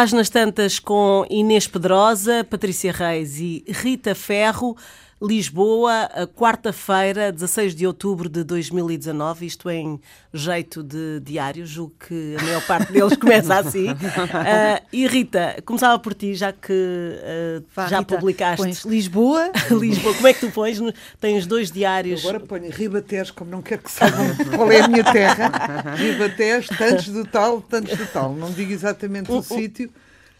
páginas tantas com Inês Pedrosa, Patrícia Reis e Rita Ferro. Lisboa, quarta-feira, 16 de outubro de 2019, isto em jeito de diário, julgo que a maior parte deles começa assim. Uh, e Rita, começava por ti, já que uh, Vá, já Rita, publicaste. Pões Lisboa. Lisboa, como é que tu pões? Tens dois diários. Eu agora ponho Ribatejo, como não quero que saibam qual é a minha terra. Ribatejo, tantos do tal, tantos do tal. Não digo exatamente o, o sítio.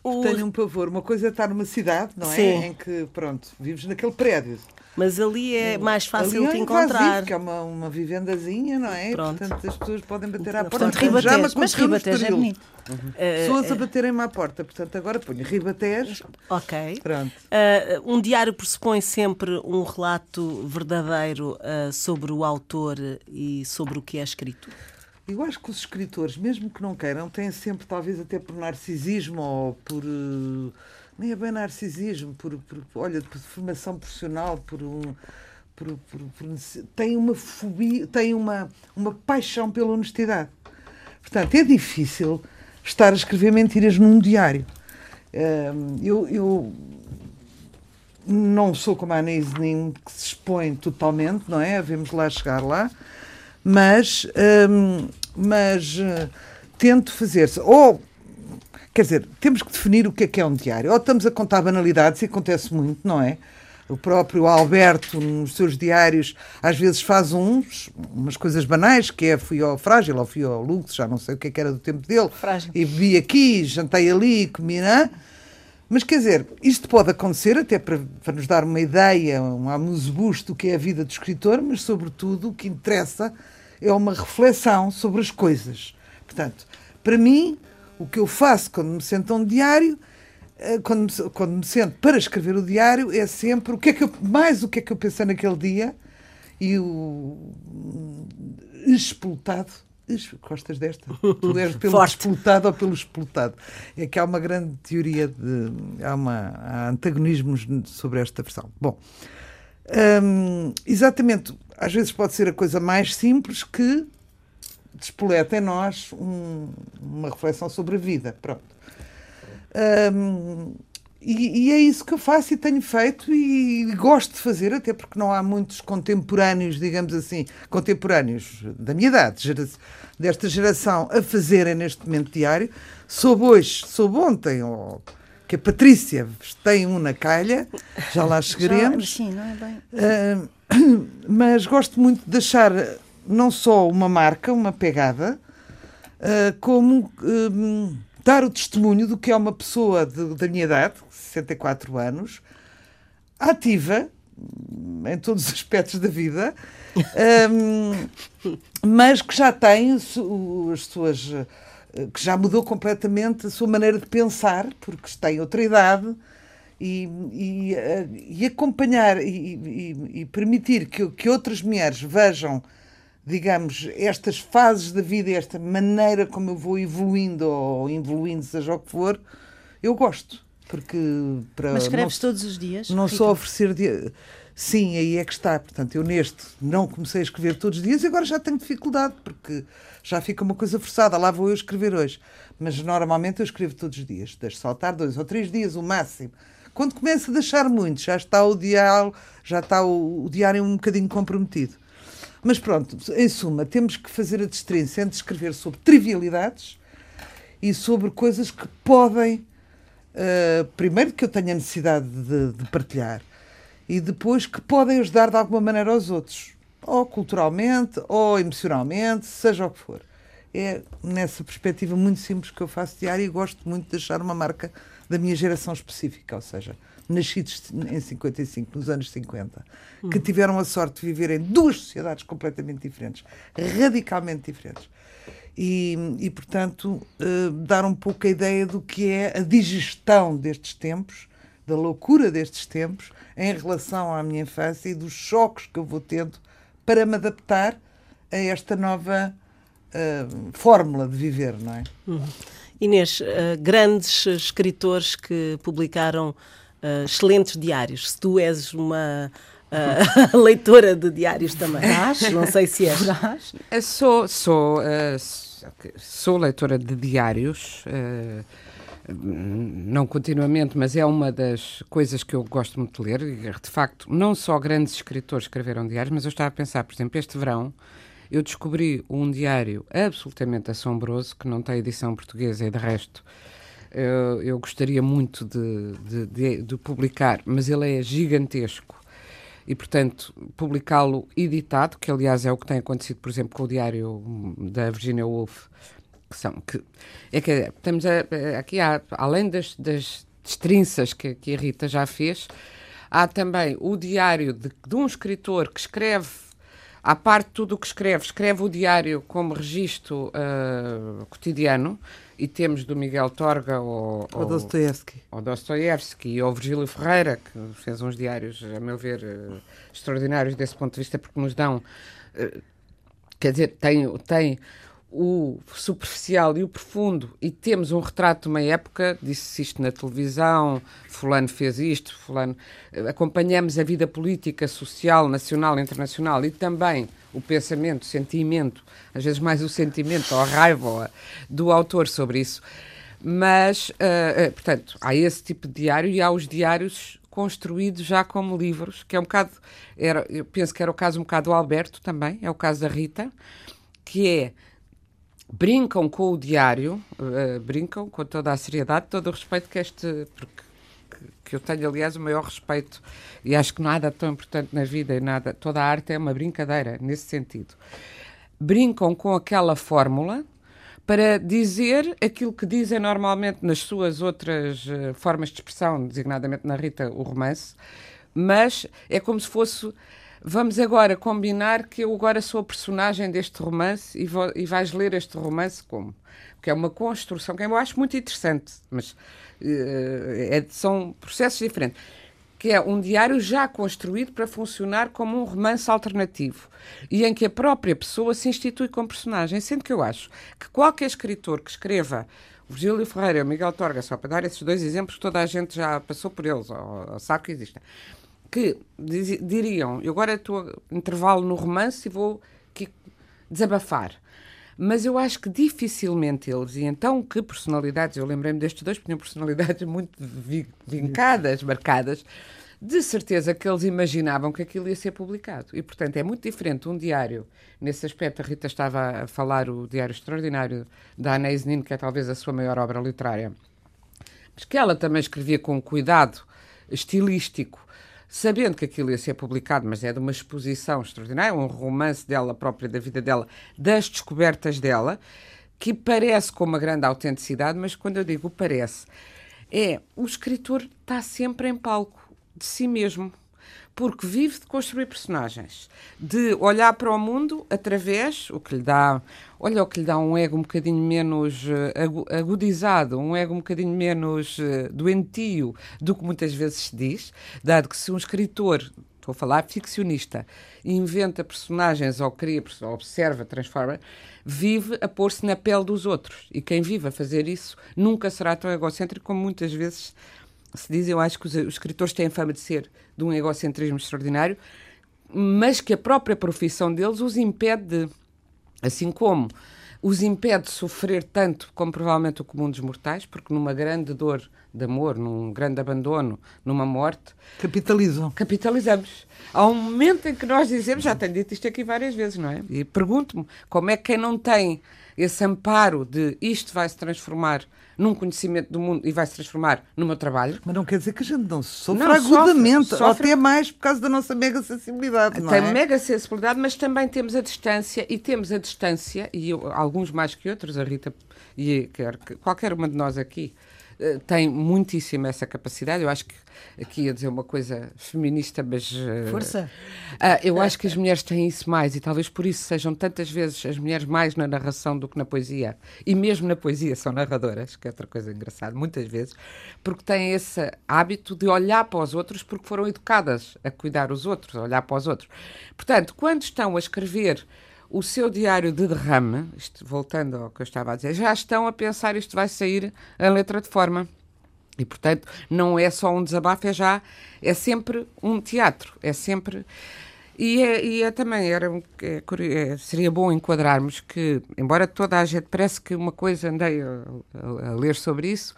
O... Tenho um pavor. Uma coisa é estar numa cidade, não é? Sim. Em que, pronto, vives naquele prédio. Mas ali é mais fácil ali é de encontrar. que é uma, uma vivendazinha, não é? Pronto. Portanto, as pessoas podem bater à porta. Portanto, Ribatejo, mas Ribatejo é bonito. Uhum. Uh, pessoas a baterem-me à porta. Portanto, agora ponho Ribatejo. Ok. Pronto. Uh, um diário pressupõe sempre um relato verdadeiro uh, sobre o autor e sobre o que é escrito? Eu acho que os escritores, mesmo que não queiram, têm sempre, talvez até por narcisismo ou por. Uh, nem é bem narcisismo, por, por, olha, por formação profissional, por um. Por, por, por, tem uma fobia, tem uma, uma paixão pela honestidade. Portanto, é difícil estar a escrever mentiras num diário. Uh, eu, eu não sou como a Anise nem que se expõe totalmente, não é? Vamos lá chegar lá, mas hum, mas uh, tento fazer-se. Ou, quer dizer, temos que definir o que é que é um diário. Ou estamos a contar banalidades, e acontece muito, não é? O próprio Alberto, nos seus diários, às vezes faz uns, umas coisas banais, que é fui ao Frágil ou fui ao Lux, já não sei o que, é que era do tempo dele, Frágil. e bebi aqui, jantei ali, comi, não Mas quer dizer, isto pode acontecer até para, para nos dar uma ideia, um amuse do que é a vida do escritor, mas sobretudo o que interessa é uma reflexão sobre as coisas. Portanto, para mim, o que eu faço quando me sento a um diário, eh, quando me, quando me sento para escrever o diário, é sempre o que é que eu, mais o que é que eu pensei naquele dia e o explotado. Gostas desta? Tu és pelo Forte. explotado ou pelo explotado? É que há uma grande teoria de. Há, uma, há antagonismos sobre esta versão. Bom, hum, exatamente às vezes pode ser a coisa mais simples que despoleta em nós um, uma reflexão sobre a vida. Pronto. Um, e, e, é isso que eu faço e tenho feito e gosto de fazer, até porque não há muitos contemporâneos, digamos assim, contemporâneos da minha idade, gera, desta geração, a fazerem neste momento diário. Soube hoje, soube ontem, ou, que a Patrícia tem um na calha, já lá chegaremos. Já, sim, não é bem. Uh, mas gosto muito de deixar não só uma marca, uma pegada, uh, como uh, dar o testemunho do que é uma pessoa de, da minha idade, 64 anos, ativa em todos os aspectos da vida, um, mas que já tem as suas. Que já mudou completamente a sua maneira de pensar, porque tem outra idade e, e, eh, e acompanhar e, e, permitir que, que outras mulheres vejam, digamos, estas fases da vida, esta maneira como eu vou evoluindo ou evoluindo, seja o que for, eu gosto. Porque para Mas escreves não, todos os dias? Não Rita? só oferecer. Sim, aí é que está. Portanto, eu neste não comecei a escrever todos os dias e agora já tenho dificuldade, porque já fica uma coisa forçada. Lá vou eu escrever hoje. Mas normalmente eu escrevo todos os dias. Deixo saltar dois ou três dias, o máximo. Quando começa a deixar muito, já está o diário, já está o, o diário um bocadinho comprometido. Mas pronto, em suma, temos que fazer a distinção entre escrever sobre trivialidades e sobre coisas que podem, uh, primeiro, que eu tenha necessidade de, de, partilhar e depois que podem ajudar de alguma maneira aos outros, ou culturalmente, ou emocionalmente, seja o que for. É nessa perspectiva muito simples que eu faço diário e gosto muito de deixar uma marca da minha geração específica, ou seja, nascidos em 55, nos anos 50, que hum. tiveram a sorte de viver em duas sociedades completamente diferentes, radicalmente diferentes. E, e portanto, uh, dar um pouco a ideia do que é a digestão destes tempos, da loucura destes tempos, em relação à minha infância e dos choques que eu vou tendo para me adaptar a esta nova uh, fórmula de viver, não é? Uhum. Inês, uh, grandes escritores que publicaram uh, excelentes diários. Se tu és uma uh, leitora de diários também, não sei se és. Sou, sou, sou leitora de diários. Não continuamente, mas é uma das coisas que eu gosto muito de ler. De facto, não só grandes escritores escreveram diários, mas eu estava a pensar, por exemplo, este verão eu descobri um diário absolutamente assombroso que não tem edição portuguesa e de resto eu, eu gostaria muito de, de, de, de publicar, mas ele é gigantesco e, portanto, publicá-lo editado, que aliás é o que tem acontecido, por exemplo, com o diário da Virginia Woolf, que são que é que estamos a, aqui há, além das, das destrinças que, que a Rita já fez, há também o diário de, de um escritor que escreve à parte de tudo o que escreve, escreve o diário como registro uh, cotidiano, e temos do Miguel Torga ao, ao, Dostoevsky. Ao Dostoevsky ao Virgílio Ferreira, que fez uns diários, a meu ver, uh, extraordinários desse ponto de vista, porque nos dão. Uh, quer dizer, tem, tem o superficial e o profundo, e temos um retrato de uma época, disse isto na televisão, fulano fez isto, fulano... Acompanhamos a vida política, social, nacional, internacional e também o pensamento, o sentimento, às vezes mais o sentimento ou a raiva do autor sobre isso. Mas, uh, portanto, há esse tipo de diário e há os diários construídos já como livros, que é um bocado, era, eu penso que era o caso um bocado do Alberto também, é o caso da Rita, que é brincam com o diário, uh, brincam com toda a seriedade, todo o respeito que este. Porque, que eu tenho, aliás, o maior respeito e acho que nada tão importante na vida e nada, toda a arte é uma brincadeira nesse sentido. Brincam com aquela fórmula para dizer aquilo que dizem normalmente nas suas outras uh, formas de expressão, designadamente na Rita, o romance, mas é como se fosse Vamos agora combinar que eu agora sou a personagem deste romance e, vou, e vais ler este romance como? Que é uma construção que eu acho muito interessante, mas uh, é, são processos diferentes. Que é um diário já construído para funcionar como um romance alternativo e em que a própria pessoa se institui como personagem. Sendo que eu acho que qualquer escritor que escreva Virgílio Ferreira e o Miguel Torga, só para dar esses dois exemplos, toda a gente já passou por eles, ou, ou sabe que existem que diriam, eu agora estou intervalo no romance e vou aqui desabafar. Mas eu acho que dificilmente eles, e então que personalidades, eu lembrei-me destes dois, porque tinham personalidades muito vincadas, marcadas, de certeza que eles imaginavam que aquilo ia ser publicado. E, portanto, é muito diferente um diário. Nesse aspecto, a Rita estava a falar o Diário Extraordinário da Anais Nin, que é talvez a sua maior obra literária, mas que ela também escrevia com cuidado estilístico sabendo que aquilo ia ser publicado, mas é de uma exposição extraordinária, um romance dela própria, da vida dela, das descobertas dela, que parece com uma grande autenticidade, mas quando eu digo parece, é o escritor está sempre em palco de si mesmo porque vive de construir personagens, de olhar para o mundo através, o que lhe dá, olha o que lhe dá um ego um bocadinho menos uh, agudizado, um ego um bocadinho menos uh, doentio do que muitas vezes se diz, dado que se um escritor estou a falar ficcionista, inventa personagens ou cria, observa, transforma, vive a pôr-se na pele dos outros. E quem vive a fazer isso nunca será tão egocêntrico como muitas vezes se diz, eu acho que os, os escritores têm fama de ser de um egocentrismo extraordinário, mas que a própria profissão deles os impede de, assim como os impede de sofrer tanto como provavelmente o comum dos mortais, porque numa grande dor de amor, num grande abandono, numa morte. Capitalizam. Capitalizamos. Há um momento em que nós dizemos, já tenho dito isto aqui várias vezes, não é? E pergunto-me como é que quem não tem esse amparo de isto vai se transformar num conhecimento do mundo e vai se transformar no meu trabalho. Mas não quer dizer que a gente não sofra não, agudamente, sofre, sofre... ou até mais por causa da nossa mega sensibilidade. Não Tem é? mega sensibilidade, mas também temos a distância, e temos a distância, e eu, alguns mais que outros, a Rita e qualquer uma de nós aqui tem muitíssimo essa capacidade. Eu acho que aqui ia dizer uma coisa feminista, mas. Uh, Força! Uh, eu acho que as mulheres têm isso mais e talvez por isso sejam tantas vezes as mulheres mais na narração do que na poesia. E mesmo na poesia são narradoras, que é outra coisa engraçada, muitas vezes, porque têm esse hábito de olhar para os outros porque foram educadas a cuidar os outros, a olhar para os outros. Portanto, quando estão a escrever o seu diário de derrame, isto, voltando ao que eu estava a dizer, já estão a pensar isto vai sair a letra de forma. E, portanto, não é só um desabafo, é já, é sempre um teatro, é sempre... E, é, e é também, era, é, é, seria bom enquadrarmos que, embora toda a gente, parece que uma coisa, andei a, a, a ler sobre isso,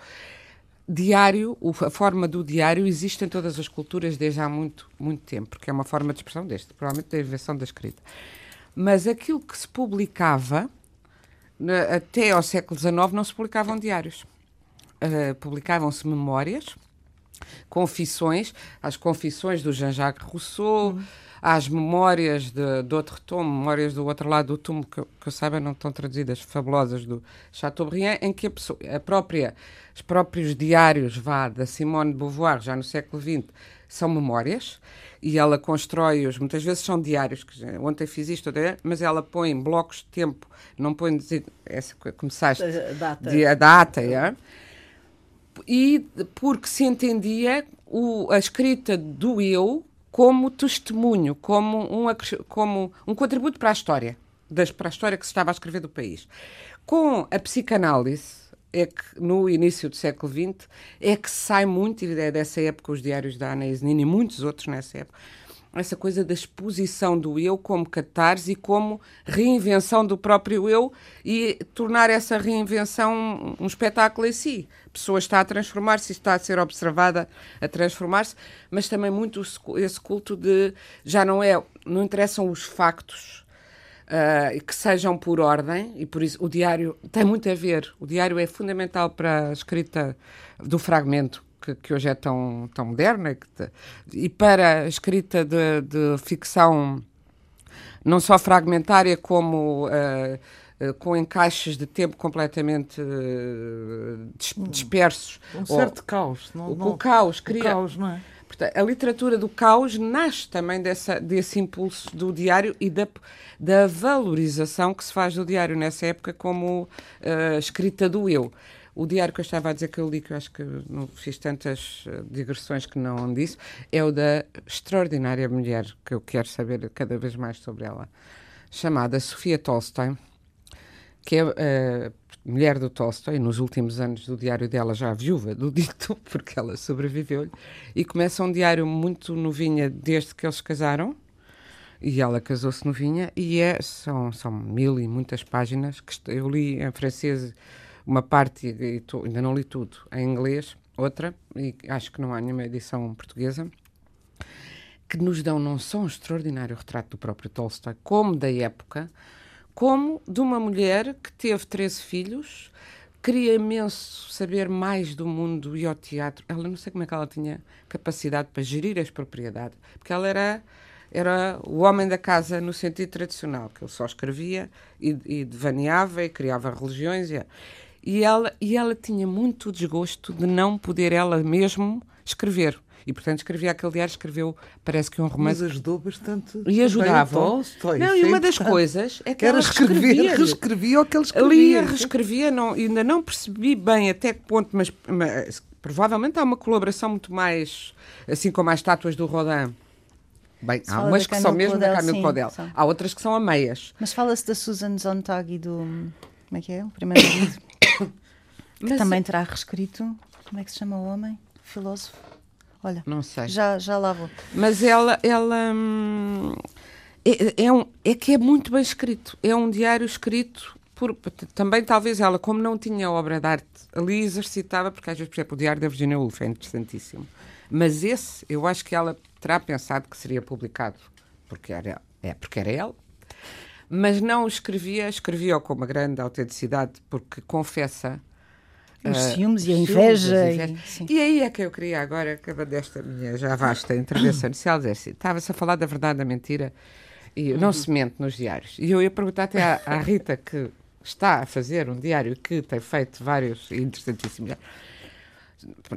diário, a forma do diário existe em todas as culturas desde há muito, muito tempo, porque é uma forma de expressão deste, provavelmente da invenção da escrita. Mas aquilo que se publicava, até ao século XIX, não se publicavam diários. Uh, publicavam-se memórias, confissões, as confissões do Jean-Jacques Rousseau, uhum. as memórias de, de outro tomo, memórias do outro lado do túmulo, que, que eu saiba não estão traduzidas, fabulosas, do Chateaubriand, em que a, pessoa, a própria, os próprios diários vá, da Simone de Beauvoir, já no século XX, são memórias, e ela constrói-os, muitas vezes são diários, que ontem fiz isto, mas ela põe blocos de tempo, não põe, essa, começaste, a data, de, a data é? e porque se entendia o, a escrita do eu como testemunho, como um, como um contributo para a história, das, para a história que se estava a escrever do país. Com a psicanálise, é que no início do século XX, é que sai muito, e é dessa época os diários da Ana Isnini e muitos outros nessa época, essa coisa da exposição do eu como catarse e como reinvenção do próprio eu e tornar essa reinvenção um espetáculo em si. A pessoa está a transformar-se, está a ser observada a transformar-se, mas também muito esse culto de já não é, não interessam os factos. Uh, que sejam por ordem, e por isso o diário tem muito a ver. O diário é fundamental para a escrita do fragmento, que, que hoje é tão, tão moderna e para a escrita de, de ficção não só fragmentária como uh, com encaixes de tempo completamente uh, dispersos. Um certo ou, caos. Não, o, não, o caos cria. O caos, não é? Portanto, a literatura do caos nasce também dessa, desse impulso do diário e da, da valorização que se faz do diário nessa época como uh, escrita do eu. O diário que eu estava a dizer que eu li, que eu acho que não fiz tantas eh, digressões que não disse, é o da extraordinária mulher, que eu quero saber cada vez mais sobre ela, chamada Sofia Tolstoy, que é uh, mulher do Tolstoy, nos últimos anos do diário dela, já viúva do dito, porque ela sobreviveu-lhe, e começa um diário muito novinha desde que eles casaram, e ela casou-se novinha, e é, são, são mil e muitas páginas, que eu li em francês uma parte, e, tô, ainda não li tudo, em inglês, outra, e acho que não há nenhuma edição portuguesa, que nos dão não só um extraordinário retrato do próprio Tolstói, como da época, como de uma mulher que teve 13 filhos, queria imenso saber mais do mundo e ao teatro. Ela não sei como é que ela tinha capacidade para gerir as propriedades, porque ela era era o homem da casa no sentido tradicional, que ele só escrevia e, e devaneava e criava religiões. E, e ela, e ela tinha muito desgosto de não poder ela mesmo escrever. E, portanto, escrevia aquele diário, escreveu, parece que um romance. Mas ajudou bastante. E ajudava. Tolstói, não, e uma das coisas é que Era ela escrevia, reescrevia o que ele escrevia. Lia, reescrevia, não, ainda não percebi bem até que ponto, mas, mas provavelmente há uma colaboração muito mais, assim como as estátuas do Rodin. Bem, há umas que são mesmo da Camilo Codel. Há outras que são a meias. Mas fala-se da Susan Sontag e do. Como é que é? O primeiro marido. que também terá reescrito. Como é que se chama o homem? Filósofo? Olha, não sei. Já, já lá vou. Mas ela, ela hum, é, é, um, é que é muito bem escrito. É um diário escrito por, também talvez ela, como não tinha obra de arte, ali exercitava, porque às vezes, por exemplo, o Diário da Virginia Woolf é interessantíssimo. Mas esse, eu acho que ela terá pensado que seria publicado, porque era, é, porque era ela. Mas não escrevia, escrevia com uma grande autenticidade, porque confessa os uh, ciúmes e a inveja. E, e, aí é que eu queria agora, acaba desta minha já vasta intervenção inicial, dizer assim, estava-se a falar da verdade, da mentira, e não se mente nos diários. E eu ia perguntar até à, à Rita, que está a fazer um diário que tem feito vários interessantíssimos.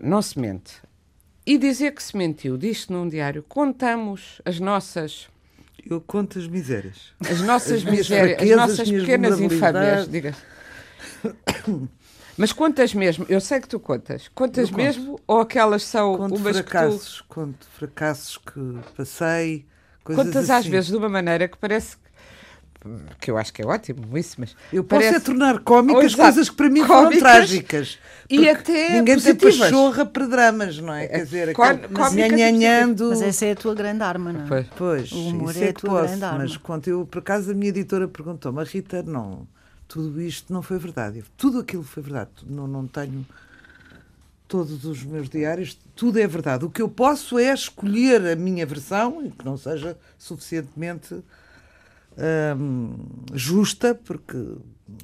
Não se mente. E dizer que se mentiu, diz-se num diário, contamos as nossas. Eu conto as misérias. As nossas as misérias, as nossas pequenas infâmias, diga. Mas quantas mesmo? Eu sei que tu contas. Quantas mesmo? Ou aquelas são conto umas fracassos, que tu... Conto fracassos que passei. Coisas Contas assim. às vezes de uma maneira que parece que eu acho que é ótimo isso, mas eu posso parece... é tornar cómicas oh, coisas que para mim cómicas, foram trágicas e até ninguém positivas. tem pachorra para dramas, não é? Quer dizer, nhanhanhando... Mas essa é a tua grande arma, não é? Pois, pois o humor é, é a tua posso, grande arma. Mas quando eu, por acaso, a minha editora perguntou-me, Rita, não, tudo isto não foi verdade. Tudo aquilo foi verdade. Não, não tenho todos os meus diários, tudo é verdade. O que eu posso é escolher a minha versão, e que não seja suficientemente hum, justa, porque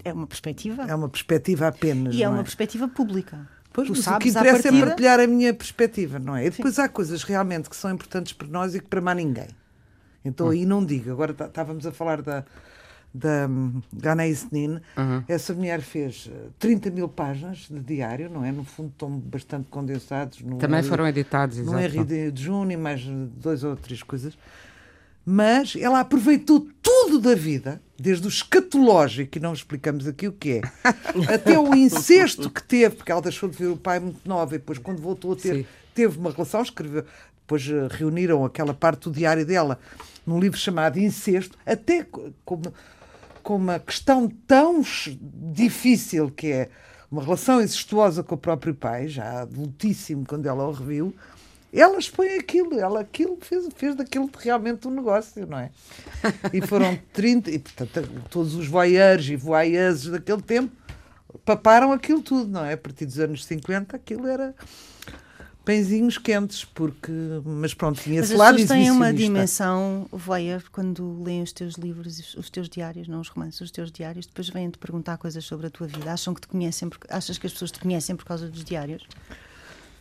É uma perspectiva. é uma perspectiva apenas. e é uma perspectiva pública. Pois, tu mas o sabes que à interessa é partilhar a minha perspectiva, não é? E depois há coisas realmente que são importantes para nós e que para mais ninguém. Então Hum. aí não digo. Agora tá- estávamos a falar da, da Ganaïs Nin. Uhum. Essa mulher fez eh, 30 mil páginas de diário, não é? No fundo estão bastante condensados. No Também foram editados, No. RD de junho e mais eh, dois ou três coisas. Mas ela aproveitou tudo da vida, desde o escatológico, e não explicamos aqui o que é, até o incesto que teve, porque ela deixou de ver o pai muito nova e depois, quando voltou a ter, Sim. teve uma relação, escreveu. Depois eh, reuniram aquela parte do diário dela num livro chamado Incesto, até co- com, uma- questão tão difícil que é uma relação incestuosa com o próprio pai, já adultíssimo quando ela o reviu. Ela expõe aquilo, ela aquilo fez, fez daquilo realmente um negócio, não é? E foram 30, e portanto todos os voyeurs e voyeuses daquele tempo paparam aquilo tudo, não é? A partir dos anos 50 aquilo era pãezinhos quentes, porque. Mas pronto, tinha Mas esse as lado pessoas têm uma dimensão voyeur quando leem os teus livros, os- os teus diários, não os romances, os teus diários, depois vêm-te perguntar coisas sobre a tua vida. Acham que te conhecem, por- achas que as pessoas te conhecem por causa dos diários?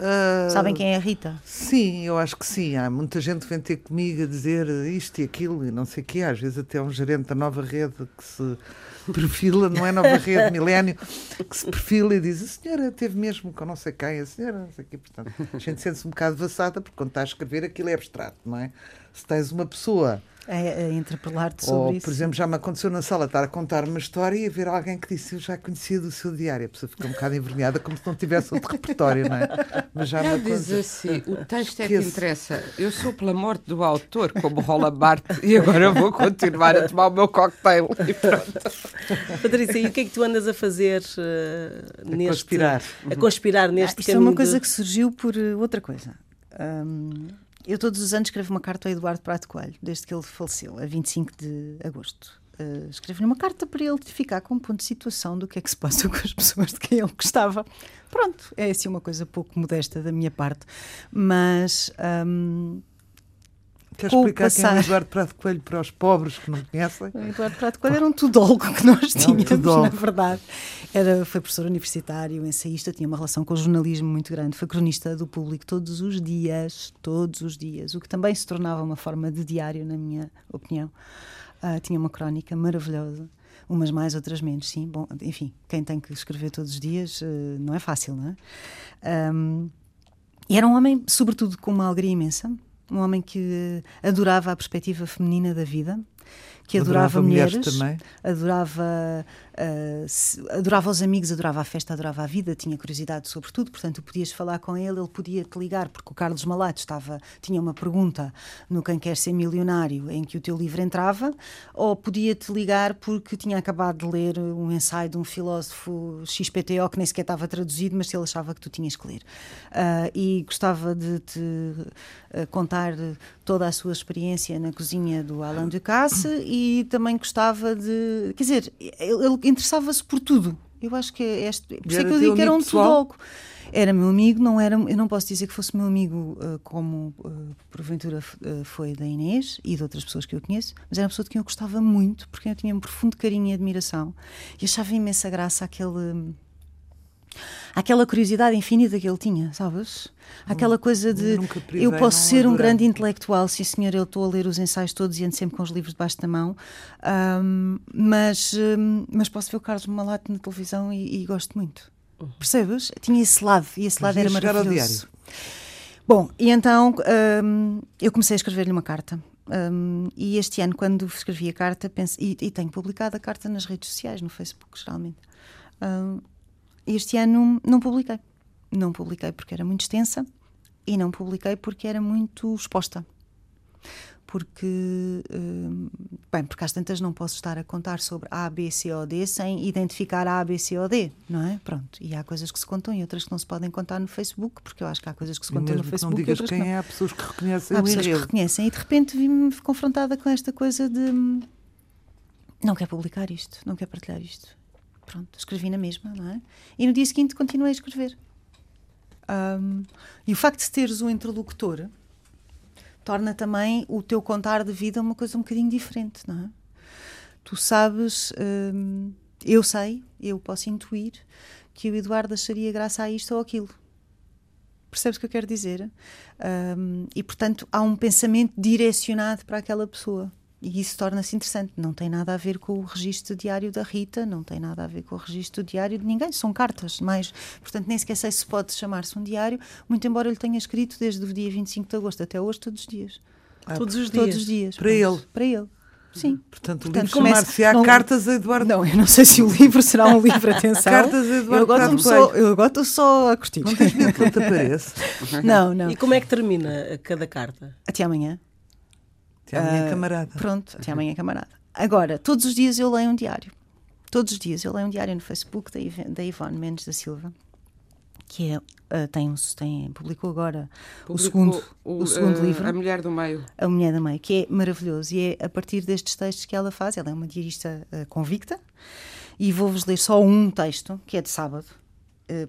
Ah, Sabem quem é a Rita? Sim, eu acho que sim. Há muita gente que vem ter comigo a dizer isto e aquilo e não sei o quê. Às vezes até um gerente da nova rede que se perfila, não é nova rede, milénio, que se perfila e diz a senhora teve mesmo com não sei quem, a senhora não sei o quê. Portanto, a gente sente-se um bocado vassada porque quando está a escrever aquilo é abstrato, não é? Se tens uma pessoa A, a interpelar-te sobre ou, isso. por exemplo, já me aconteceu na sala estar a contar uma história e haver alguém que disse eu já conhecia do seu diário. A pessoa fica um bocado envergonhada, como se não tivesse outro repertório, não é? Mas já me Ela diz assim: o texto é que interessa. Eu sou pela morte do autor, como Rola Barthes, e agora vou continuar a tomar o meu cocktail. E pronto. Patrícia, e o que é que tu andas a fazer eh, neste. conspirar. A conspirar Ah, neste isto é uma coisa de- que surgiu por eh, outra coisa. Hum, eu todos os anos escrevo uma carta ao Eduardo Prato Coelho, desde que ele faleceu, a 25 de agosto. Uh, escrevo-lhe uma carta para ele ficar com um ponto de situação do que é que se passa com as pessoas de quem ele gostava. Pronto, é assim uma coisa pouco modesta da minha parte, mas hum, Queres com o explicar quem é o passar- Eduardo Prado Coelho para os pobres que não conhecem? O Eduardo Prato Coelho era um tudólogo que nós um tínhamos, na verdade. Era, foi professor universitário, ensaísta, tinha uma relação com o jornalismo muito grande, foi cronista do público todos os dias, todos os dias, o que também se tornava uma forma de diário, na minha opinião. Ah, tinha uma crónica maravilhosa. Umas mais, outras menos, sim. Bom, enfim, quem tem que escrever todos os dias eh, não é fácil, não é? Ahm, e era um homem, sobretudo, com uma alegria imensa. Um homem que adorava a perspectiva feminina da vida, que adorava, Adorava mulheres mulheres, também. adorava, se- adorava os amigos, adorava a festa, adorava a vida, tinha curiosidade sobre tudo, portanto, podias falar com ele, ele podia te ligar, porque o Carlos Malato estava, tinha uma pergunta no Quem Quer Ser Milionário, em que o teu livro entrava, ou podia te ligar porque tinha acabado de ler um ensaio de um filósofo XPTO que nem sequer estava traduzido, mas ele achava que tu tinhas que ler. Ah, e gostava de te ah, contar toda a sua experiência na cozinha do Alain Ducasse e também gostava de. Quer dizer, ele, ele interessava-se por tudo. Eu acho que é este. Por isso é que eu digo que era um tudólogo. Era meu amigo, não era, eu não posso dizer que fosse meu amigo ah, como ah, porventura ah, foi da Inês e de outras pessoas que eu conheço, mas era uma pessoa de quem eu gostava muito, porque eu tinha um profundo carinho e admiração e achava imensa graça aquele. Aquela curiosidade infinita que ele tinha, sabes? Aquela coisa de eu posso ser um grande intelectual, sim senhor, eu estou a ler os ensaios todos e ando sempre com os livros debaixo da mão, ahm, mas, ahm, mas posso ver o Carlos Malato na televisão e, e gosto muito. Percebes? Tinha esse lado e esse lado era maravilhoso. Bom, e então ahm, eu comecei a escrever-lhe uma carta. Ahm, e este ano, quando escrevi a carta, pense, e, e tenho publicado a carta nas redes sociais, no Facebook, geralmente. Ahm, este ano não publiquei. Não publiquei porque era muito extensa e não publiquei porque era muito exposta. Porque, hum, bem, porque às tantas não posso estar a contar sobre A, B, C ou D sem identificar A, B, C ou D, não é? Pronto. E há coisas que se contam e outras que não se podem contar no Facebook, porque eu acho que há coisas que se E contam no não Facebook e digas que quem não. é, há pessoas que reconhecem Há pessoas que reconhecem e de repente vi-me confrontada com esta coisa de hum, não quer publicar isto, não quer partilhar isto. Pronto, escrevi na mesma, não é? E no dia seguinte continuei a escrever. Um, e o facto de teres um interlocutor torna também o teu contar de vida uma coisa um bocadinho diferente, não é? Tu sabes, um, eu sei, eu posso intuir que o Eduardo acharia graça a isto ou aquilo. Percebes o que eu quero dizer? Um, e, portanto, há um pensamento direcionado para aquela pessoa. E isso torna-se interessante. Não tem nada a ver com o registro diário da Rita, não tem nada a ver com o registro diário de ninguém, são cartas, mas, portanto, nem sequer sei se pode chamar-se um diário, muito embora eu lhe tenha escrito desde o dia 25 de agosto até hoje, todos os dias. Ah, todos os dias? Todos os dias. Para ele? Para ele. Sim. Portanto, o livro chamar-se-á não... Cartas a Eduardo Não, eu não sei se o livro será um livro, atenção. Cartas a Eduardo eu agora só, Eu agora estou só a curtir. Não tens medo que ele te apareça? não, não. E como é que termina cada carta? Até amanhã. Até amanhã, uh, camarada. Pronto, até amanhã, camarada. Agora, todos os dias eu leio um diário. Todos os dias eu leio um diário no Facebook da, da Ivone Mendes da Silva, que é, uh, tem, tem, publicou agora publicou o segundo, o, o segundo uh, livro. A Mulher do Meio. A Mulher do Meio, que é maravilhoso. E é a partir destes textos que ela faz. Ela é uma diarista uh, convicta. E vou-vos ler só um texto, que é de sábado,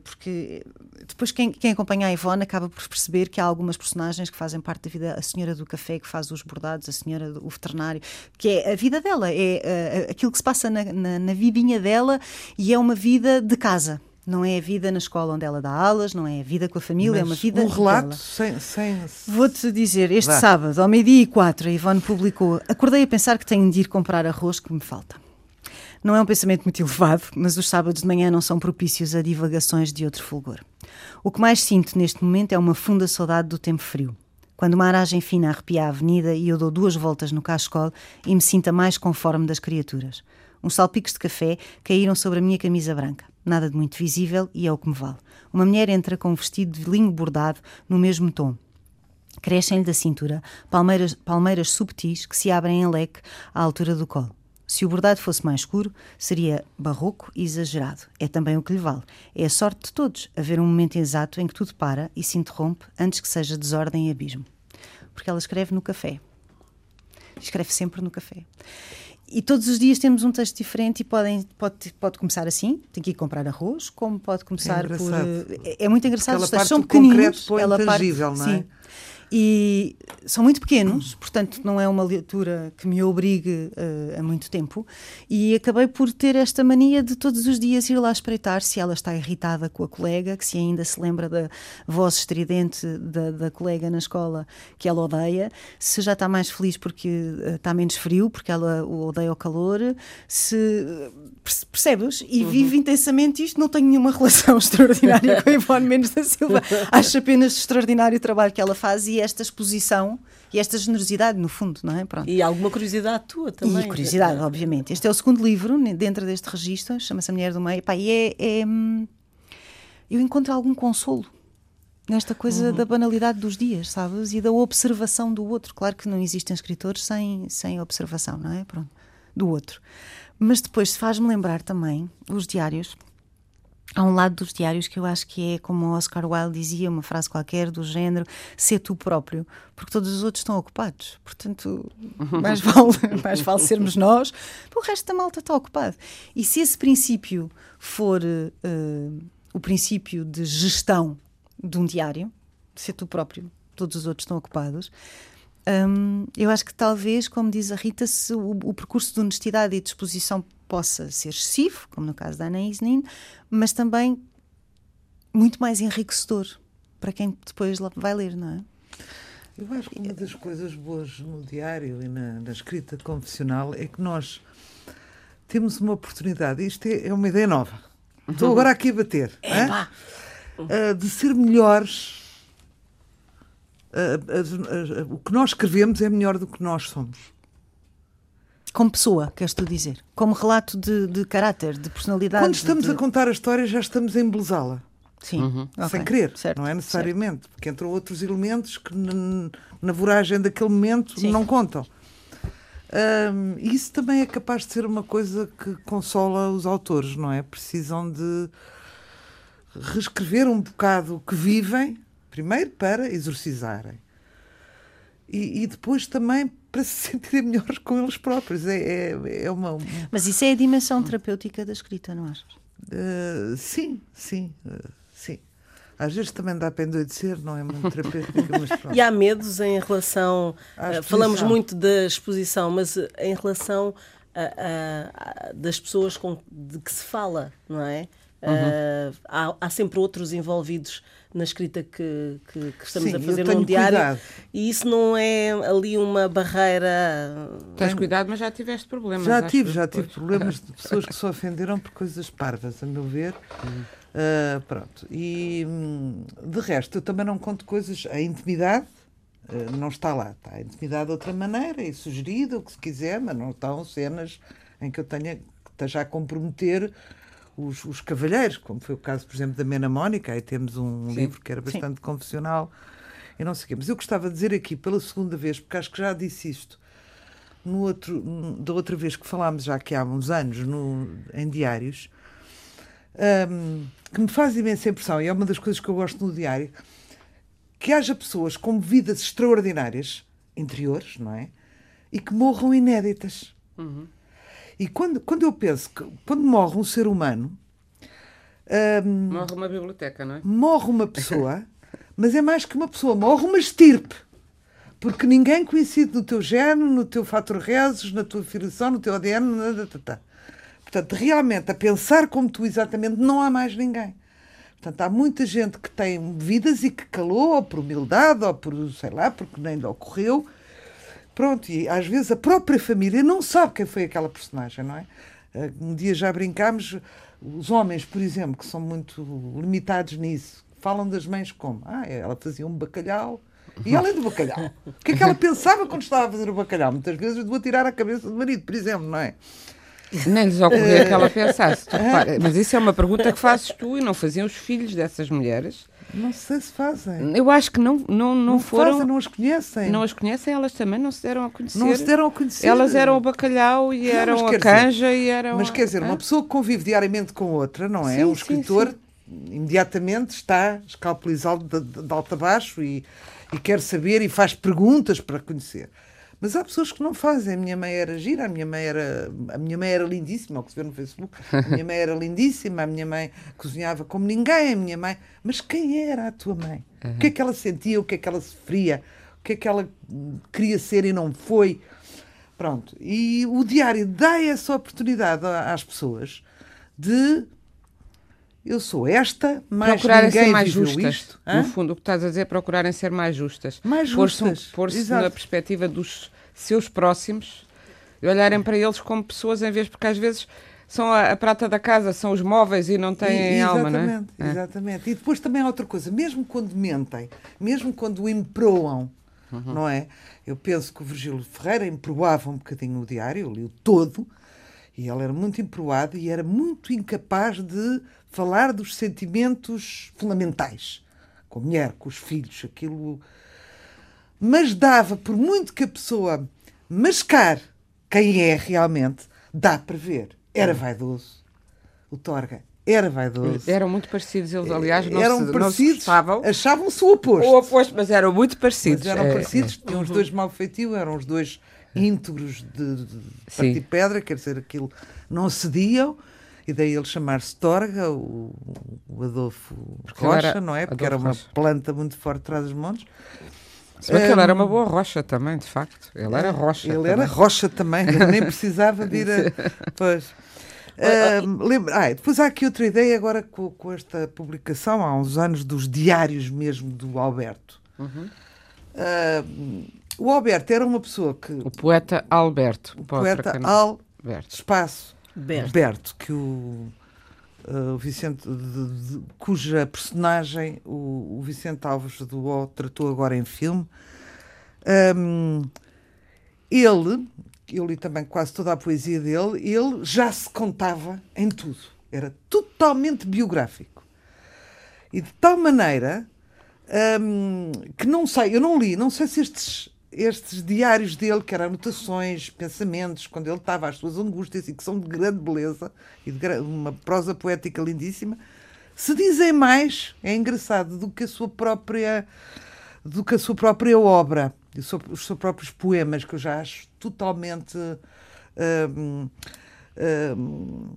porque depois quem, quem, acompanha a Ivone acaba por perceber que há algumas personagens que fazem parte da vida, a senhora do café que faz os bordados, a senhora do veterinário, que é a vida dela, é uh, aquilo que se passa na, na, na vidinha dela e é uma vida de casa. Não é a vida na escola onde ela dá aulas, não é a vida com a família, Mas é uma vida. Um relato sem, sem. Vou-te dizer, este Vá. sábado, ao meio-dia e quatro, a Ivone publicou: Acordei a pensar que tenho de ir comprar arroz que me falta. Não é um pensamento muito elevado, mas os sábados de manhã não são propícios a divagações de outro fulgor. O que mais sinto neste momento é uma funda saudade do tempo frio. Quando uma aragem fina arrepia a avenida e eu dou duas voltas no cascol e me sinta mais conforme das criaturas. Uns salpicos de café caíram sobre a minha camisa branca. Nada de muito visível e é o que me vale. Uma mulher entra com um vestido de linho bordado no mesmo tom. Crescem-lhe da cintura palmeiras, palmeiras subtis que se abrem em leque à altura do colo. Se o bordado fosse mais escuro, seria barroco e exagerado. É também o que lhe vale. É a sorte de todos haver um momento exato em que tudo para e se interrompe antes que seja desordem e abismo. Porque ela escreve no café. Escreve sempre no café. E todos os dias temos um texto diferente e podem, pode, pode começar assim, tem que ir comprar arroz, como pode começar é por. É, é muito engraçado, os textos são pequeninos. Ela parte, não é? Sim, e são muito pequenos, portanto não é uma leitura que me obrigue uh, a muito tempo. E acabei por ter esta mania de todos os dias ir lá espreitar se ela está irritada com a colega, que se ainda se lembra da voz estridente da, da colega na escola que ela odeia, se já está mais feliz porque uh, está menos frio, porque ela odeia o calor, se percebes? E uhum. vive intensamente isto. Não tenho nenhuma relação extraordinária com a Ivone Mendes da Silva. Acho apenas extraordinário o trabalho que ela faz e esta exposição e esta generosidade, no fundo, não é? Pronto. E alguma curiosidade tua também. E curiosidade, obviamente. Este é o segundo livro dentro deste registro, chama-se A Mulher do Meio. Pá, e é, é, hum, Eu encontro algum consolo nesta coisa uhum. da banalidade dos dias, sabes? E da observação do outro. Claro que não existem escritores sem, sem observação, não é? Pronto. Do outro. Mas depois faz-me lembrar também os diários há um lado dos diários que eu acho que é, como o Oscar Wilde dizia, uma frase qualquer do género, ser tu próprio, porque todos os outros estão ocupados. Portanto, mais vale, mais vale sermos nós, o resto da malta está ocupado. E se esse princípio for uh, o princípio de gestão de um diário, ser tu próprio, todos os outros estão ocupados, eu acho que talvez, como diz a Rita, se o, o percurso de honestidade e disposição possa ser excessivo, como no caso da Ana Isnin, mas também muito mais enriquecedor para quem depois vai ler, não é? Eu acho que uma das coisas boas no diário e na, na escrita confessional é que nós temos uma oportunidade, isto é, é uma ideia nova, estou agora aqui a bater, é, uh, de ser melhores. O que nós escrevemos é melhor do que nós somos. Como pessoa, queres tu dizer? Como relato de, de caráter, de personalidade? Quando estamos de... a contar a história, já estamos a embelezá-la. Sim. Uhum. Okay. Sem querer, certo. não é necessariamente, certo. porque entram outros elementos que na voragem daquele momento Sim. não contam. Um, isso também é capaz de ser uma coisa que consola os autores, não é? Precisam de reescrever um bocado o que vivem, primeiro para exorcizarem, e, e depois também para se sentirem melhores com eles próprios. É, é, é uma, Mas isso é a dimensão terapêutica da escrita, não achas? Uh, sim, sim, uh, sim. Às vezes também dá para endoidecer, não é muito terapêutica, mas pronto. E há medos em relação. Eh, falamos muito da exposição, mas em relação a- a- a- das pessoas com, de que se fala, não é? Uhum. Eh, há, há sempre outros envolvidos na escrita que, que- que estamos Sim, a fazer num diário. cuidado. E isso não é ali uma barreira. Tens cuidado, mas já tiveste problemas. Já tive, já depois. tive problemas de pessoas que se ofenderam por coisas parvas, a meu ver. Ah, pronto. E hum, de resto, eu também não conto coisas. A intimidade ah, não está lá. Está a intimidade de outra maneira e sugerida, o que se quiser, mas não estão cenas em que eu tenha que esteja a comprometer os, os cavalheiros, como foi o caso, por exemplo, da Mena Mónica. Aí temos um livro que era bastante confessional e não sei o quê. Mas eu gostava de dizer aqui pela segunda vez, porque acho que já disse isto no outro, da outra vez que falámos, já que há uns anos, no, em diários, hum, que me faz imensa impressão, e é uma das coisas que eu gosto no diário, que haja pessoas com vidas extraordinárias, interiores, não é? E que morram inéditas. E quando, quando eu penso que quando morre um ser humano, hum, Morre uma biblioteca, não é? morre uma pessoa, mas é mais que uma pessoa, morre uma estirpe. Porque ninguém coincide no teu género, no teu fator rezes, na tua filiação, no teu ADN. nada, tá. Portanto, realmente, a pensar como tu exatamente, não há mais ninguém. Portanto, há muita gente que tem vidas e que calou, ou por humildade, ou por, sei lá, porque nem lhe ocorreu. Pronto, e às vezes a própria família não sabe quem foi aquela personagem, não é? Eh, Um dia já brincámos, os homens, por exemplo, que são muito limitados nisso, falam das mães como? Ah, ela fazia um bacalhau. E além do bacalhau, o que é que ela pensava quando estava a fazer o bacalhau? Muitas vezes vou tirar a cabeça do marido, por exemplo, não é? Nem lhes ocorria que ela pensasse. Tu repara, mas isso é uma pergunta que fazes tu e não faziam os filhos dessas mulheres. Não sei se fazem. Eu acho que não, não, não, Não, foram. fazem, não as conhecem. não as conhecem, elas também não se deram a conhecer. Não se deram a conhecer. Elas eram o bacalhau e Não, eram a quer dizer- canja e eram. Mas quer dizer, uma pessoa que convive diariamente com outra, não é? Sim, um sim, escritor imediatamente está escalpelizado de, de, de alto a baixo e, e quer saber e faz perguntas para conhecer. Mas há pessoas que não fazem. A minha mãe era gira, a minha mãe era, a minha mãe era lindíssima, é o que se vê no Facebook. A minha mãe era lindíssima, a minha mãe cozinhava como ninguém, a minha mãe. Mas quem era a tua mãe? O que é que ela sentia? O que é que ela sofria? O que é que ela queria ser e não foi? Pronto. E o diário dá essa oportunidade às pessoas de eu sou esta, mais procurarem ninguém ser mais viveu justas. isto. Hã? No fundo, o que estás a dizer é procurarem ser mais justas. Mais justas, Pôr-se na perspectiva dos seus próximos e olharem para eles como pessoas em vez, porque às vezes são a, a prata da casa, são os móveis e não têm E- alma, não é? É. exatamente. E depois também há outra coisa, mesmo quando mentem, mesmo quando improam, Uhum. não é? Eu penso que o Virgílio Ferreira improava um bocadinho o diário, eu li o todo, e ele era muito improado e era muito incapaz de falar dos sentimentos fundamentais, com a mulher, com os filhos, aquilo. Mas dava, por muito que a pessoa mascar quem é realmente, dá para ver. Era vaidoso. O Torga era vaidoso. Eram muito parecidos eles, aliás, não eram se, parecidos, achavam-se o oposto. Ou oposto, mas eram muito parecidos. Mas eram É, parecidos, tinham os dois mau feitio, eram os dois íntegros de, de Sim. partir pedra, quer dizer, aquilo não cediam, e daí ele chamar-se Torga, o, o Adolfo Porque Rocha, era não é? Porque Adolfo era uma Rocha. planta muito forte atrás dos montes. Se bem que ele era Hum, uma boa rocha também, de facto. Ele era rocha. Ele também. era rocha também, nem precisava de ir a. Pois. Ahm, lembra- ah, depois há aqui outra ideia agora com, com esta publicação, há uns anos, dos diários mesmo do Alberto. Uhum. Ahm, o Alberto era uma pessoa que. O poeta Alberto. O poeta Alberto, espaço, Berto. Alberto, que o. ah, o Vicente, de- de- cuja personagem o, o Vicente Alves do O tratou agora em filme, Ahm, ele, eu li também quase toda a poesia dele, ele já se contava em tudo. Era totalmente biográfico. E de tal maneira hum, que não sei, eu não li, não sei se estes, estes diários dele, que eram anotações, pensamentos, quando ele estava às suas angústias e que são de grande beleza e de uma prosa poética lindíssima, se dizem mais, é engraçado, do que a sua própria do que a sua própria obra, os seus próprios poemas, que eu já acho totalmente hum, hum,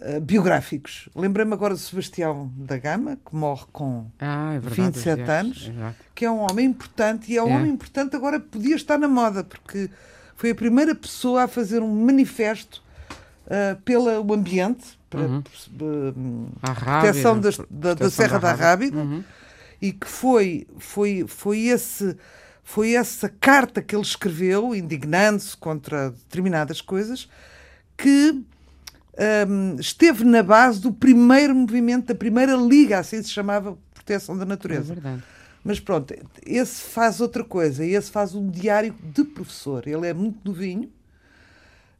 uh, biográficos. Lembrei-me agora de Sebastião da Gama, que morre com ah, é verdade, 27 é, anos, é que é um homem importante e é um É. homem importante agora podia estar na moda, porque foi a primeira pessoa a fazer um manifesto uh, pelo ambiente, para Uhum. uh, A proteção das- da, da proteção Serra da Rábida Uhum. e que foi, foi, foi, esse, foi essa carta que ele escreveu, indignando-se contra determinadas coisas, que hum, esteve na base do primeiro movimento, da primeira liga, assim se chamava, Proteção da É Natureza. verdade. Mas pronto, esse faz outra coisa, esse faz um diário de professor. Ele é muito novinho,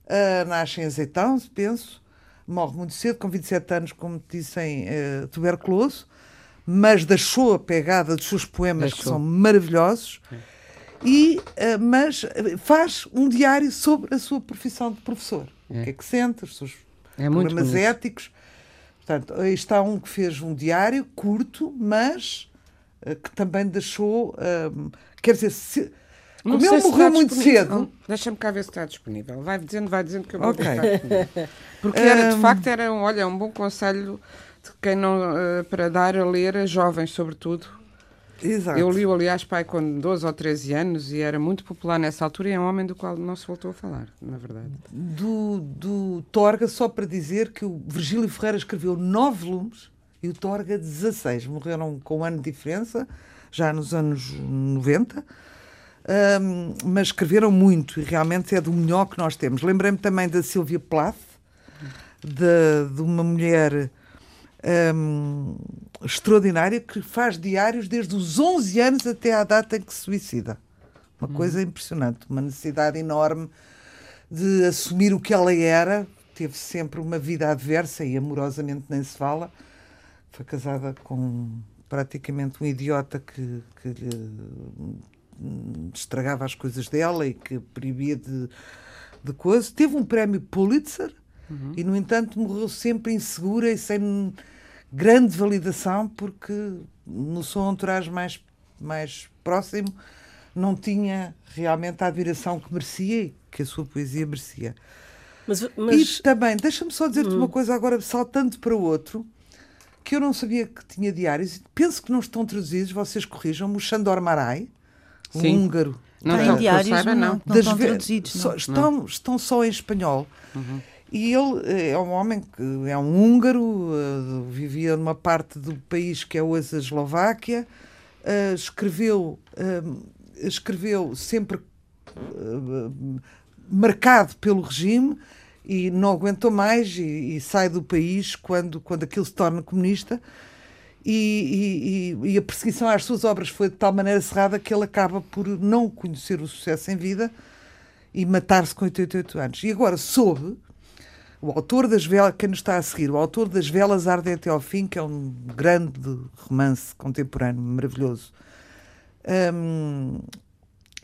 ah, nasce em Azeitão, penso, morre muito cedo, com 27 anos, como te disse, em eh, tuberculoso, mas deixou a pegada dos seus poemas, que Deixou. são maravilhosos, e, ah, mas eh, faz um diário sobre a sua profissão de professor. O que é que sente, os seus É problemas bonito. éticos. Portanto, aí está um que fez um diário curto, mas eh, que também deixou. ahm, quer dizer, se, como ele morreu muito cedo. Deixa-me cá ver se está disponível. Vai dizendo, vai dizendo que eu vou Ok. ver se está disponível. Porque era, de facto, era um, olha, um bom conselho de quem não, eh, para dar a ler a jovens, sobretudo. Exato. Eu li-o, aliás, pai, com 12 ou 13 anos e era muito popular nessa altura e é um homem do qual não se voltou a falar, na verdade. do, do Torga, só para dizer que o Virgílio Ferreira escreveu nove volumes e o Torga 16. Morreram com um ano de diferença, já nos anos 90. Ahm, mas escreveram muito e realmente é do melhor que nós temos. Lembrei-me também da Silvia Plath, de, de uma mulher ahm, extraordinária que faz diários desde os 11 anos até à data em que se suicida. Uma coisa impressionante, uma necessidade enorme de assumir o que ela era. Teve sempre uma vida adversa e amorosamente nem se fala. Foi casada com praticamente um idiota que, que lhe hum, estragava as coisas dela e que proibia de, de coisas. Teve um prémio Pulitzer e, no entanto, morreu sempre insegura e sem grande validação porque no seu entourage mais, mais próximo não tinha realmente a admiração que merecia e que a sua poesia merecia. Mas, mas E também, deixa-me só dizer-te uma coisa agora, saltando para outro, que eu não sabia que tinha diários, penso que não estão traduzidos, vocês corrijam-me, o Sandor Marai, um Sim. húngaro. Não Tem diários, saiba, não. não, não estão traduzidos. só- não. estão, estão só em espanhol. E ele eh, é um homem que é um húngaro, eh, vivia numa parte do país que é hoje a Eslováquia, eh, escreveu, escreveu sempre marcado pelo regime e não aguentou mais e, e sai do país quando, quando aquilo se torna comunista. E- e- e a perseguição às suas obras foi de tal maneira cerrada que ele acaba por não conhecer o sucesso em vida e matar-se com 88 anos. E agora soube, o autor das velas, quem nos está a seguir, o autor das Velas Ardem até ao Fim, que é um grande romance contemporâneo, maravilhoso. Hum,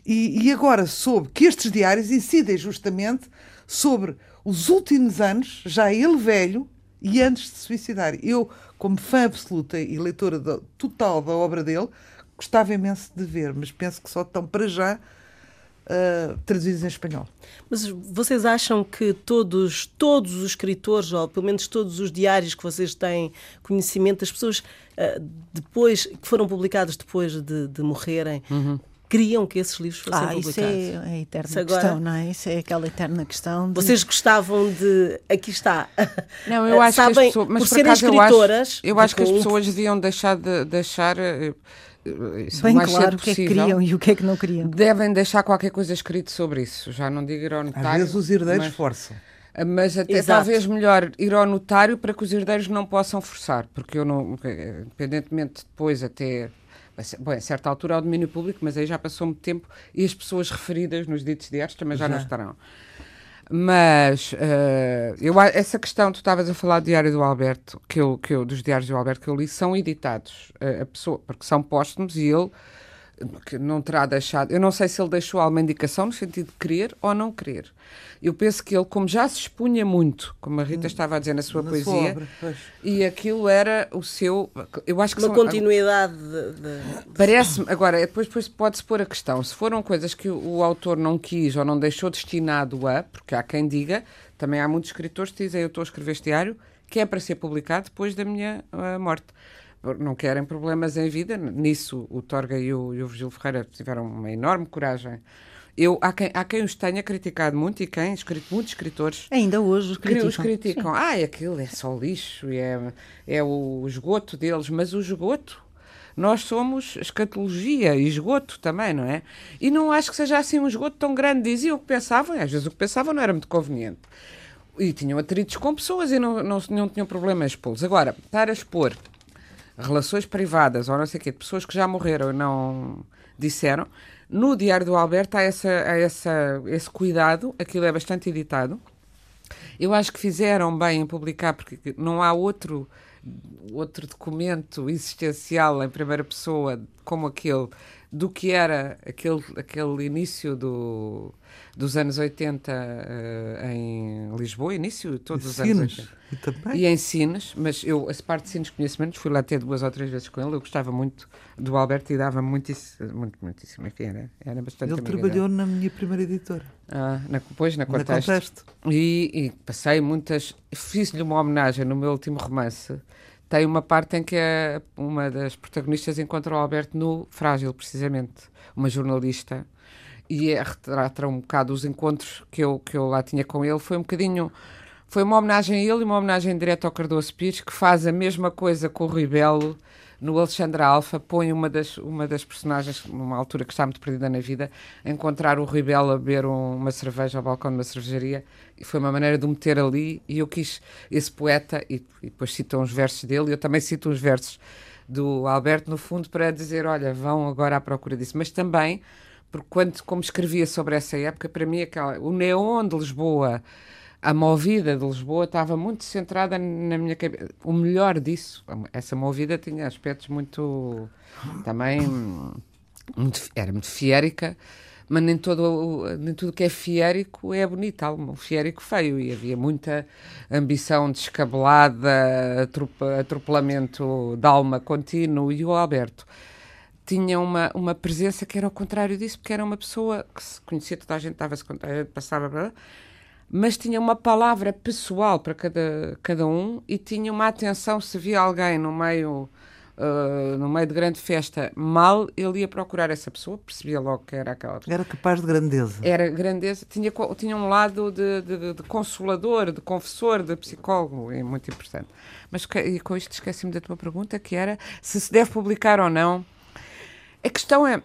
e, e agora soube que estes diários incidem justamente sobre os últimos anos, já ele velho, e antes de se suicidar. Eu, como fã absoluta e leitora total da obra dele, gostava imenso de ver, mas penso que só estão para já ah, traduzidos em espanhol. Mas vocês acham que todos, todos os escritores, ou pelo menos todos os diários que vocês têm conhecimento, as pessoas ah, depois que foram publicados depois de, de morrerem, queriam que esses livros fossem Ah, isso publicados? é a eterna Isso agora- questão, não é? Isso é aquela eterna questão. De... Vocês gostavam de. Aqui está. Não, eu acho que Sabem, as pessoas, mas por por serem acaso, escritoras. eu acho, eu acho que as pessoas deviam deixar de deixar eh, eh, isso Bem o mais claro o que é que queriam e o que é que não queriam. Devem deixar qualquer coisa escrito sobre isso. Já não digo ir ao Às notário. vezes os herdeiros mas- forçam. Mas até Exato. talvez melhor ir ao notário para que os herdeiros não possam forçar, porque eu não, eh, independentemente depois até, bom, a certa altura ao domínio público, mas aí já passou muito tempo e as pessoas referidas nos ditos diários também já, não Já. estarão. Mas eh, eu, essa questão, tu estavas a falar do diário do Alberto, que eu, que eu, dos diários do Alberto que eu li, são editados, eh, a pessoa, porque são póstumos e ele que não terá deixado. Eu não sei se ele deixou alguma indicação no sentido de querer ou não querer. Eu penso que ele, como já se expunha muito, como a Rita estava a dizer na sua Na poesia, sua obra, e aquilo era o seu. Eu acho que Uma são- continuidade de, Parece-me, agora, depois, depois pode-se pôr a questão, se foram coisas que o, o autor não quis ou não deixou destinado a, porque há quem diga, também há muitos escritores que dizem eu estou a escrever este diário, que é para ser publicado depois da minha ah, morte. Não querem problemas em vida, nisso o Torga e o, e o Virgílio Ferreira tiveram uma enorme coragem. Eu, há, quem, há quem os tenha criticado muito e quem, escrito, muitos escritores, Ainda hoje os criticam. os criticam. Ah, aquilo é só lixo, e é, é o esgoto deles, mas o esgoto. Nós somos escatologia e esgoto também, não é? E não acho que seja assim um esgoto tão grande. Diziam o que pensavam, e às vezes o que pensavam não era muito conveniente. E tinham atritos com pessoas e não, não, não tinham problema em expô-los. Agora, estar a expor relações privadas ou não sei o quê, de pessoas que já morreram e não disseram, no Diário do Alberto há, essa, há essa, esse cuidado, aquilo é bastante editado. Eu acho que fizeram bem em publicar, porque não há outro, outro documento existencial em primeira pessoa como aquele, do que era aquele, aquele início do, dos anos 80 eh, em Lisboa, início de todos os anos Sines. 80. E também. E em Sines, mas eu, a parte de Sines conheço menos, fui lá ter duas ou três vezes com ele, eu gostava muito do Alberto e dava muitíssimo, muito, muitíssimo, enfim, era, era bastante Ele trabalhou na minha primeira editora. Ah, na, depois, na na Contexto. Contexto. E, e passei muitas. Fiz-lhe uma homenagem no meu último romance. Tem uma parte em que a- uma das protagonistas encontra o Alberto no Frágil, precisamente, uma jornalista, e é, retrata um bocado os encontros que eu, que eu lá tinha com ele. Foi um bocadinho. Foi uma homenagem a ele e uma homenagem direta ao Cardoso Pires, que faz a mesma coisa com o Ribelo no Alexandre Alfa. Põe uma das, uma das personagens, numa altura que está muito perdida na vida, a encontrar o Ribelo a beber um- uma cerveja ao balcão de uma cervejaria. E foi uma maneira de o meter ali. E eu quis esse poeta, e, e depois citam uns versos dele, e eu também cito uns versos do Alberto, no fundo, para dizer: olha, vão agora à procura disso. Mas também, porque quando, como escrevia sobre essa época, para mim, aquela, o neon de Lisboa, a movida de Lisboa estava muito centrada na minha cabeça. O melhor disso, essa movida tinha aspectos muito. também. muito- era muito fiérica. Mas nem, todo, o- nem tudo que é fiérico é bonito, há um fiérico feio e havia muita ambição descabelada, atropelamento de alma contínuo. E o Alberto tinha uma, uma presença que era ao contrário disso, porque era uma pessoa que se conhecia, toda a gente a gente passava, blá, mas tinha uma palavra pessoal para cada, cada um e tinha uma atenção se via alguém no meio, ah, no meio de grande festa mal, ele ia procurar essa pessoa, percebia logo que era aquela pessoa. Era capaz de grandeza. Era grandeza, tinha, tinha um lado de, de- de consolador, de confessor, de psicólogo, é muito importante. Mas e com isto esqueci-me da tua pergunta, que era se se deve publicar ou não. A questão é,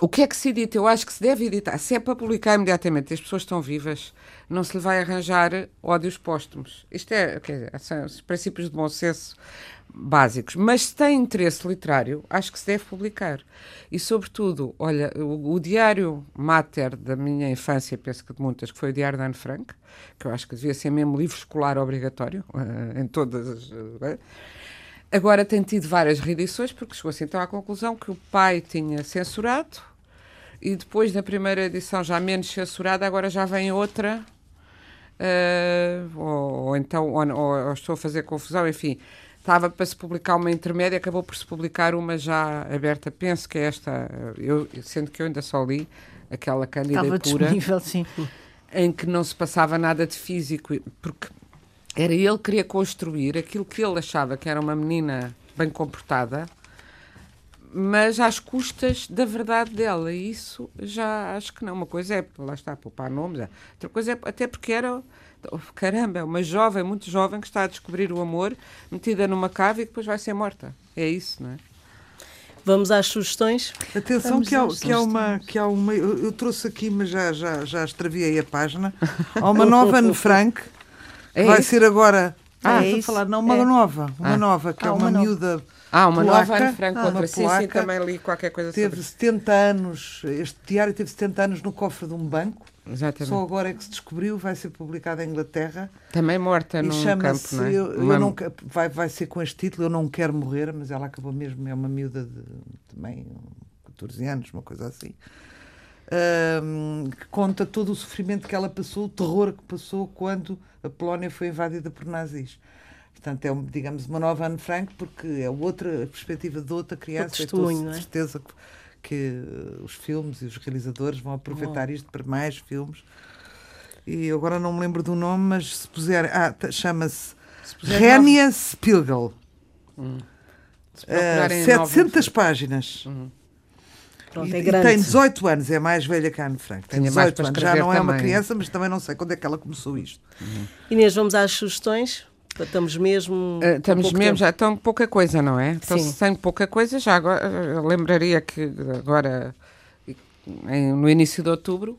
o que é que se edita? Eu acho que se deve editar. Se é para publicar imediatamente, as pessoas estão vivas, não se lhe vai arranjar ódios póstumos. Isto é, quer dizer, são os princípios de bom senso básicos. Mas se tem interesse literário, acho que se deve publicar. E, sobretudo, olha, o, o diário mater da minha infância, penso que de muitas, que foi o Diário de Anne Frank, que eu acho que devia ser mesmo livro escolar obrigatório, eh, em todas as... eh, Agora tem tido várias reedições, porque chegou-se então à conclusão que o pai tinha censurado e depois da primeira edição já menos censurada, agora já vem outra. eh, ou, ou então, ou- ou estou a fazer confusão, enfim. Estava para se publicar uma intermédia, acabou por se publicar uma já aberta. Penso que é esta, eu, sendo que eu ainda só li aquela Estava candidatura disponível, sim. em que não se passava nada de físico, porque era ele que queria construir aquilo que ele achava que era uma menina bem comportada, mas às custas da verdade dela. E isso já acho que não. Uma coisa é, lá está, poupar nomes, é. outra coisa é, até porque era, caramba, é uma jovem, muito jovem, que está a descobrir o amor, metida numa cave e depois vai ser morta. É isso, não é? Vamos às sugestões. Atenção Vamos que há, que há uma, que há uma eu, eu trouxe aqui, mas já, já, já extraviei a página. Há uma nova Anne Frank, que É vai isso? ser agora. Ah, Ah, é estou a isso? falar, não, uma É. nova, uma Ah. nova, que Ah, é uma, uma miúda. Ah, uma polaca, nova Anne Frank, ah, outra. Sim, sim, polaca. também li qualquer coisa Teve sobre 70 anos, este diário teve 70 anos no cofre de um banco. Exatamente. Só agora é que se descobriu, vai ser publicado em Inglaterra. Também morta e chama-se. campo, não é? eu, eu Uma- não que- vai, vai ser com este título, Eu Não Quero Morrer, mas ela acabou mesmo, é uma miúda de, também 14 anos, uma coisa assim. Um, que conta todo o sofrimento que ela passou, o terror que passou quando a Polónia foi invadida por nazis. Portanto, é, digamos, uma nova Anne Frank, porque é outra perspectiva de outra criança. Estou é? certeza que, que, os filmes e os realizadores vão aproveitar oh. isto para mais filmes. E agora não me lembro do nome, mas se puser. Ah, chama-se Renia Spiegel. Hum. Uh, 700 páginas. Uhum. Pronto, é e, e, tem 18 anos, é mais velha que a Anne Frank. Tem 18 anos, já não é uma criança, mas também não sei quando é que ela começou isto. Uhum. Inês, vamos às sugestões? Estamos mesmo. Uh, estamos mesmo, tempo. já estão pouca coisa, não é? Então, Sim. se tem pouca coisa, já agora lembraria que agora, em, no início de outubro,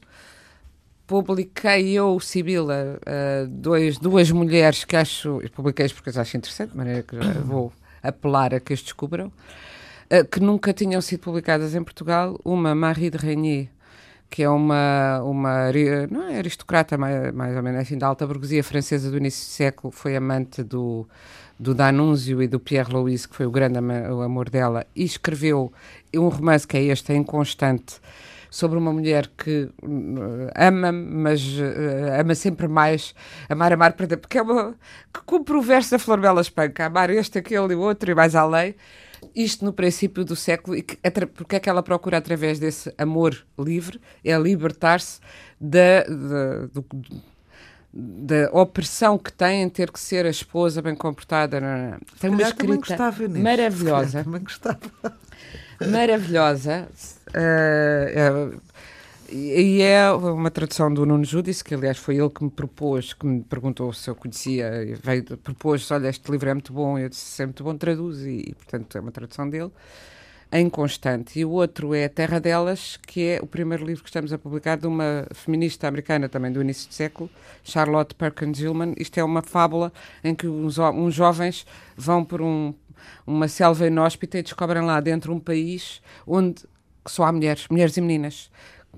publiquei eu, Sibila, uh, dois, duas mulheres que acho. Publiquei porque as acho interessante, de maneira que vou apelar a que as descubram, uh, que nunca tinham sido publicadas em Portugal. Uma, Marie de Régnier que é uma, uma não é aristocrata, mais, mais ou menos assim, da alta burguesia francesa do início do século, foi amante do, do D'Annunzio e do Pierre Louis, que foi o grande o amor dela, e escreveu um romance que é este, em constante, sobre uma mulher que uh, ama, mas uh, ama sempre mais, amar, amar, perder, porque é uma que cumpre o verso da Flor Bela Espanca, amar este, aquele e outro e mais além isto no princípio do século, e que, porque é que ela procura, através desse amor livre, é libertar-se da, da, do, da opressão que tem em ter que ser a esposa bem comportada. Tem uma escrita maravilhosa. Maravilhosa. Uh, e é uma tradução do Nuno Judice, que aliás foi ele que me propôs, que me perguntou se eu conhecia, veio, propôs, olha, este livro é muito bom, eu disse, é muito bom, traduz, e, portanto é uma tradução dele, em constante. E o outro é Terra Delas, que é o primeiro livro que estamos a publicar de uma feminista americana também do início do século, Charlotte Perkins Gilman. Isto é uma fábula em que uns, uns jovens vão por um, uma selva inóspita e descobrem lá dentro um país onde só há mulheres, mulheres e meninas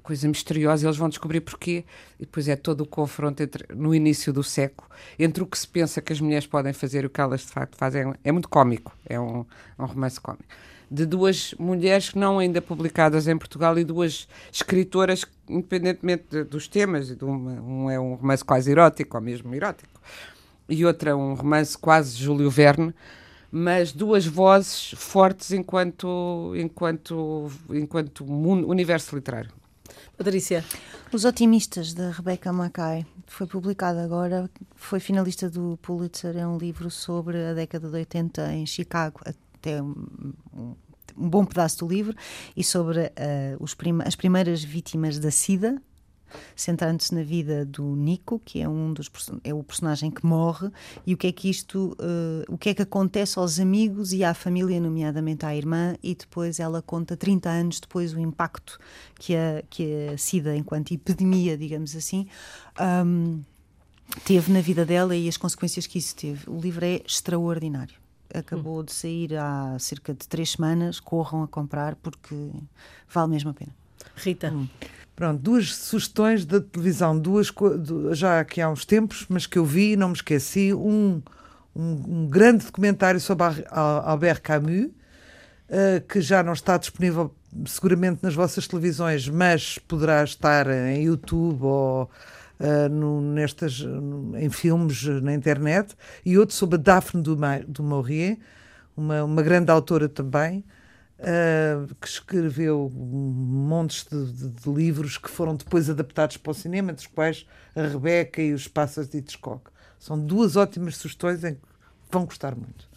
coisa misteriosa, eles vão descobrir porquê, e depois é todo o confronto entre, no início do século entre o que se pensa que as mulheres podem fazer e o que elas de facto fazem. É muito cómico, é um, um romance cómico. De duas mulheres não ainda publicadas em Portugal e duas escritoras, independentemente de, dos temas, de uma, um é um romance quase erótico, ou mesmo erótico, e outra um romance quase Júlio Verne, mas duas vozes fortes enquanto enquanto enquanto universo literário. Patrícia. Os Otimistas, da Rebecca Mackay, foi publicado agora, foi finalista do Pulitzer, é um livro sobre a década de 80 em Chicago, até um, um bom pedaço do livro, e sobre uh, prim as primeiras vítimas da SIDA, centrando-se na vida do Nico, que é um dos é o personagem que morre, e o que é que isto, uh, o que é que acontece aos amigos e à família, nomeadamente à irmã, e depois ela conta 30 anos depois o impacto que a, que a SIDA, enquanto epidemia, digamos assim, um, teve na vida dela e as consequências que isso teve. O livro é extraordinário. Acabou hum. de sair há cerca de três semanas. Corram a comprar porque vale mesmo a pena. Rita. Hum. Pronto, duas sugestões da televisão, duas já aqui há uns tempos, mas que eu vi e não me esqueci. Um, um, um grande documentário sobre Albert Camus, uh, que já não está disponível seguramente nas vossas televisões, mas poderá estar em YouTube ou uh, no, nestas, em filmes na internet. E outro sobre Daphne du Maurier, uma, uma grande autora também uh, que escreveu montes de, de, de, livros que foram depois adaptados para o cinema, dos quais a Rebeca e os Pássaros de Hitchcock. São duas ótimas sugestões em que vão gostar muito.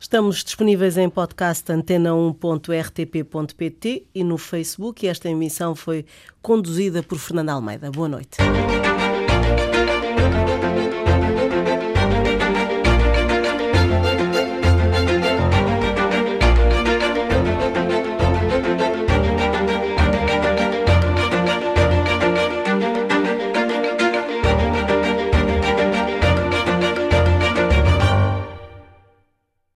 Estamos disponíveis em podcast antena1.rtp.pt e no Facebook. E esta emissão foi conduzida por Fernando Almeida. Boa noite.